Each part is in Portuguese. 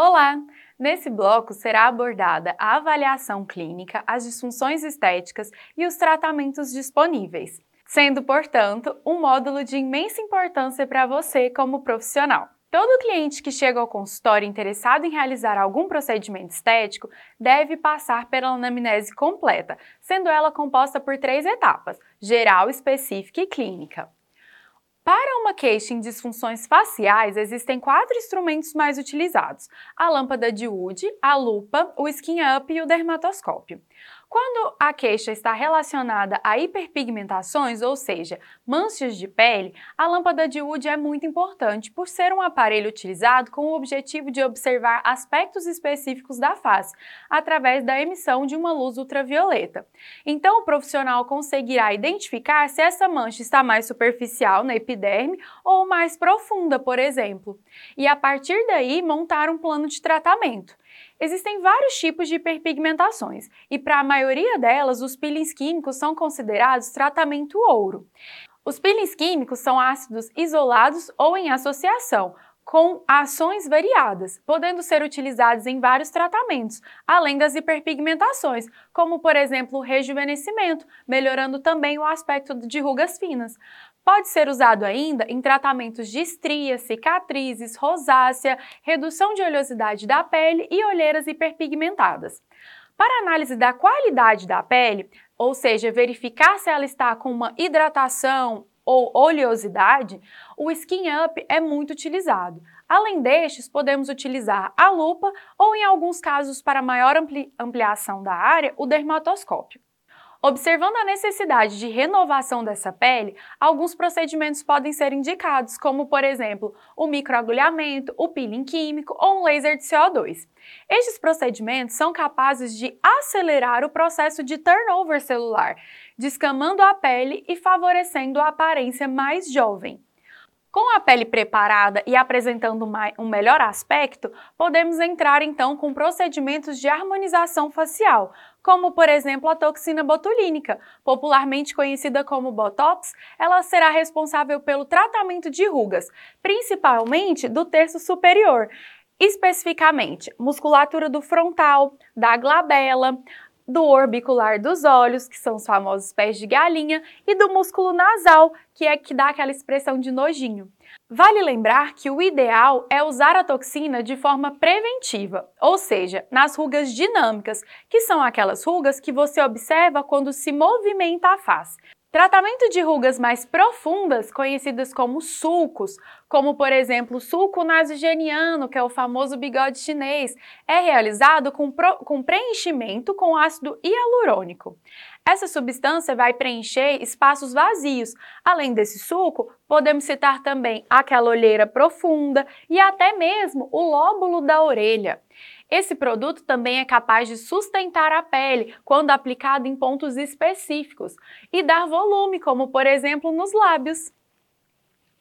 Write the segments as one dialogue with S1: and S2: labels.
S1: Olá! Nesse bloco será abordada a avaliação clínica, as disfunções estéticas e os tratamentos disponíveis, sendo, portanto, um módulo de imensa importância para você como profissional. Todo cliente que chega ao consultório interessado em realizar algum procedimento estético deve passar pela anamnese completa, sendo ela composta por três etapas: geral, específica e clínica. Para uma queixa em disfunções faciais, existem quatro instrumentos mais utilizados: a lâmpada de Wood, a lupa, o skin up e o dermatoscópio. Quando a queixa está relacionada a hiperpigmentações, ou seja, manchas de pele, a lâmpada de Wood é muito importante por ser um aparelho utilizado com o objetivo de observar aspectos específicos da face, através da emissão de uma luz ultravioleta. Então, o profissional conseguirá identificar se essa mancha está mais superficial na epiderme ou mais profunda, por exemplo, e a partir daí montar um plano de tratamento. Existem vários tipos de hiperpigmentações e para a maioria delas os peelings químicos são considerados tratamento ouro. Os peelings químicos são ácidos isolados ou em associação, com ações variadas, podendo ser utilizados em vários tratamentos, além das hiperpigmentações, como por exemplo o rejuvenescimento, melhorando também o aspecto de rugas finas. Pode ser usado ainda em tratamentos de estrias, cicatrizes, rosácea, redução de oleosidade da pele e olheiras hiperpigmentadas. Para análise da qualidade da pele, ou seja, verificar se ela está com uma hidratação ou oleosidade, o Skin Up é muito utilizado. Além destes, podemos utilizar a lupa ou, em alguns casos, para maior ampli ampliação da área, o dermatoscópio. Observando a necessidade de renovação dessa pele, alguns procedimentos podem ser indicados, como por exemplo, o microagulhamento, o peeling químico ou um laser de CO2. Estes procedimentos são capazes de acelerar o processo de turnover celular, descamando a pele e favorecendo a aparência mais jovem. Com a pele preparada e apresentando um melhor aspecto, podemos entrar então com procedimentos de harmonização facial, como por exemplo a toxina botulínica, popularmente conhecida como Botox, ela será responsável pelo tratamento de rugas, principalmente do terço superior, especificamente musculatura do frontal, da glabela, do orbicular dos olhos, que são os famosos pés de galinha, e do músculo nasal, que é que dá aquela expressão de nojinho. Vale lembrar que o ideal é usar a toxina de forma preventiva, ou seja, nas rugas dinâmicas, que são aquelas rugas que você observa quando se movimenta a face. Tratamento de rugas mais profundas, conhecidas como sulcos, como por exemplo o sulco nasogeniano, que é o famoso bigode chinês, é realizado com, com preenchimento com ácido hialurônico. Essa substância vai preencher espaços vazios. Além desse sulco, podemos citar também aquela olheira profunda e até mesmo o lóbulo da orelha. Esse produto também é capaz de sustentar a pele quando aplicado em pontos específicos e dar volume, como por exemplo nos lábios.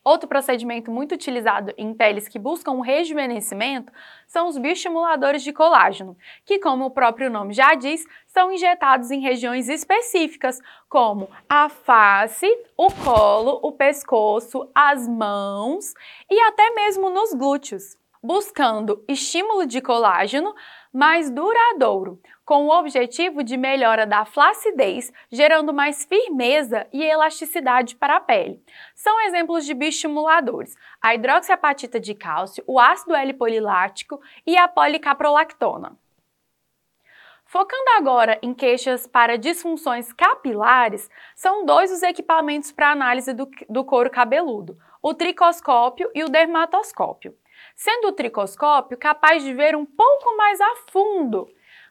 S1: Outro procedimento muito utilizado em peles que buscam o rejuvenescimento são os bioestimuladores de colágeno, que, como o próprio nome já diz, são injetados em regiões específicas, como a face, o colo, o pescoço, as mãos e até mesmo nos glúteos buscando estímulo de colágeno mais duradouro, com o objetivo de melhora da flacidez, gerando mais firmeza e elasticidade para a pele. São exemplos de bioestimuladores: a hidroxiapatita de cálcio, o ácido L-polilático e a policaprolactona. Focando agora em queixas para disfunções capilares, são dois os equipamentos para análise do, do couro cabeludo, o tricoscópio e o dermatoscópio sendo o tricoscópio capaz de ver um pouco mais a fundo,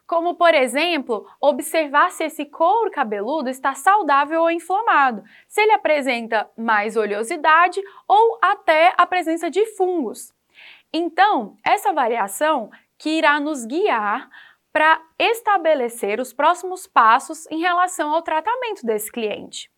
S1: como por exemplo, observar se esse couro cabeludo está saudável ou inflamado, se ele apresenta mais oleosidade ou até a presença de fungos. Então, essa variação que irá nos guiar para estabelecer os próximos passos em relação ao tratamento desse cliente.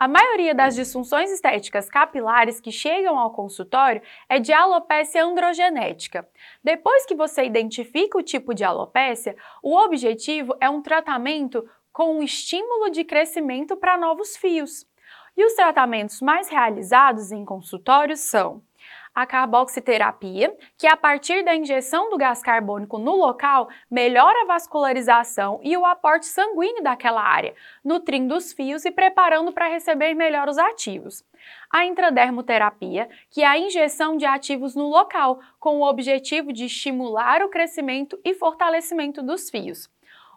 S1: A maioria das disfunções estéticas capilares que chegam ao consultório é de alopécia androgenética. Depois que você identifica o tipo de alopécia, o objetivo é um tratamento com um estímulo de crescimento para novos fios. E os tratamentos mais realizados em consultórios são a carboxiterapia, que a partir da injeção do gás carbônico no local, melhora a vascularização e o aporte sanguíneo daquela área, nutrindo os fios e preparando para receber melhor os ativos. A intradermoterapia, que é a injeção de ativos no local, com o objetivo de estimular o crescimento e fortalecimento dos fios.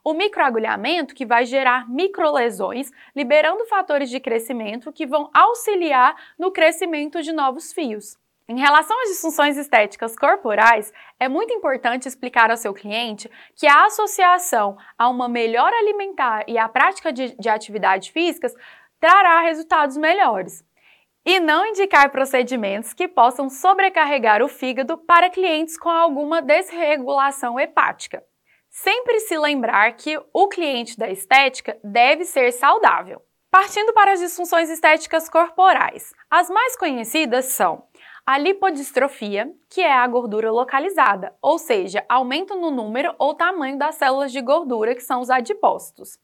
S1: O microagulhamento, que vai gerar microlesões, liberando fatores de crescimento que vão auxiliar no crescimento de novos fios. Em relação às disfunções estéticas corporais, é muito importante explicar ao seu cliente que a associação a uma melhor alimentar e a prática de, de atividades físicas trará resultados melhores. E não indicar procedimentos que possam sobrecarregar o fígado para clientes com alguma desregulação hepática. Sempre se lembrar que o cliente da estética deve ser saudável. Partindo para as disfunções estéticas corporais, as mais conhecidas são a lipodistrofia, que é a gordura localizada, ou seja, aumento no número ou tamanho das células de gordura, que são os adipócitos.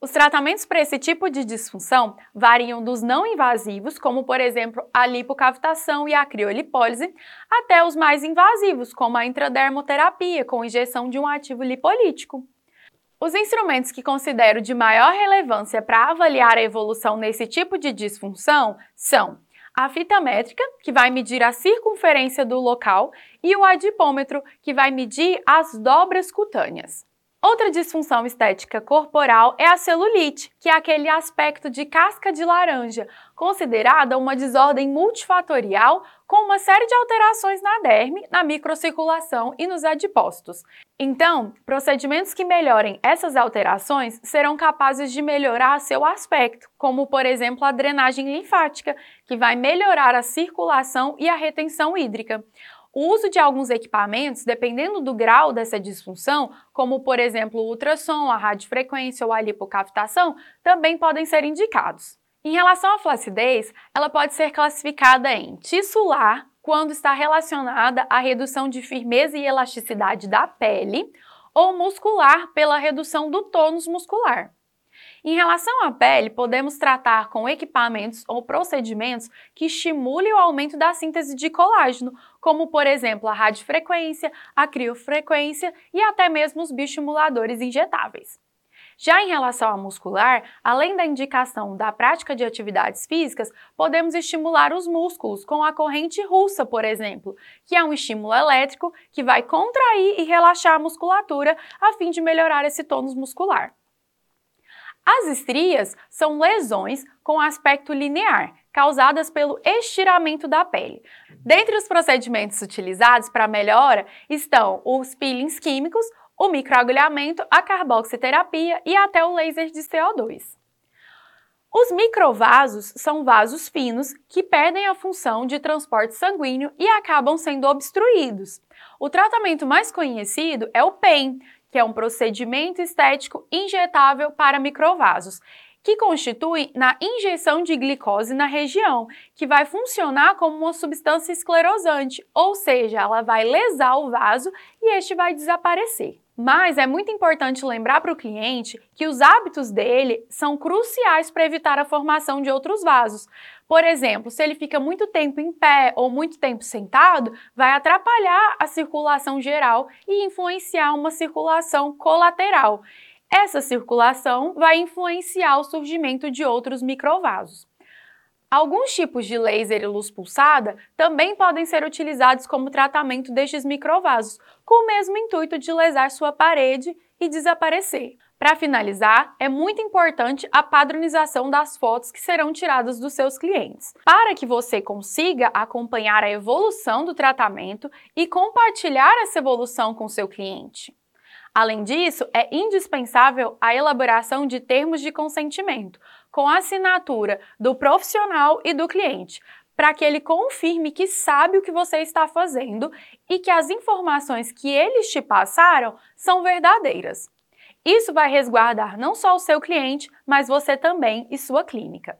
S1: Os tratamentos para esse tipo de disfunção variam dos não invasivos, como por exemplo a lipocavitação e a criolipólise, até os mais invasivos, como a intradermoterapia, com injeção de um ativo lipolítico. Os instrumentos que considero de maior relevância para avaliar a evolução nesse tipo de disfunção são a fita métrica, que vai medir a circunferência do local, e o adipômetro, que vai medir as dobras cutâneas. Outra disfunção estética corporal é a celulite, que é aquele aspecto de casca de laranja, considerada uma desordem multifatorial com uma série de alterações na derme, na microcirculação e nos adipócitos. Então, procedimentos que melhorem essas alterações serão capazes de melhorar seu aspecto, como por exemplo a drenagem linfática, que vai melhorar a circulação e a retenção hídrica. O uso de alguns equipamentos, dependendo do grau dessa disfunção, como por exemplo o ultrassom, a radiofrequência ou a lipocavitação, também podem ser indicados. Em relação à flacidez, ela pode ser classificada em tissular, quando está relacionada à redução de firmeza e elasticidade da pele, ou muscular, pela redução do tônus muscular. Em relação à pele, podemos tratar com equipamentos ou procedimentos que estimulem o aumento da síntese de colágeno, como por exemplo a radiofrequência, a criofrequência e até mesmo os bioestimuladores injetáveis. Já em relação à muscular, além da indicação da prática de atividades físicas, podemos estimular os músculos com a corrente russa, por exemplo, que é um estímulo elétrico que vai contrair e relaxar a musculatura a fim de melhorar esse tônus muscular. As estrias são lesões com aspecto linear, causadas pelo estiramento da pele. Dentre os procedimentos utilizados para melhora estão os peelings químicos, o microagulhamento, a carboxiterapia e até o laser de CO2. Os microvasos são vasos finos que perdem a função de transporte sanguíneo e acabam sendo obstruídos. O tratamento mais conhecido é o PEN, que é um procedimento estético injetável para microvasos, que constitui na injeção de glicose na região, que vai funcionar como uma substância esclerosante, ou seja, ela vai lesar o vaso e este vai desaparecer. Mas é muito importante lembrar para o cliente que os hábitos dele são cruciais para evitar a formação de outros vasos. Por exemplo, se ele fica muito tempo em pé ou muito tempo sentado, vai atrapalhar a circulação geral e influenciar uma circulação colateral. Essa circulação vai influenciar o surgimento de outros microvasos. Alguns tipos de laser e luz pulsada também podem ser utilizados como tratamento destes microvasos, com o mesmo intuito de lesar sua parede e desaparecer. Para finalizar, é muito importante a padronização das fotos que serão tiradas dos seus clientes, para que você consiga acompanhar a evolução do tratamento e compartilhar essa evolução com seu cliente. Além disso, é indispensável a elaboração de termos de consentimento, com a assinatura do profissional e do cliente, para que ele confirme que sabe o que você está fazendo e que as informações que eles te passaram são verdadeiras. Isso vai resguardar não só o seu cliente, mas você também e sua clínica.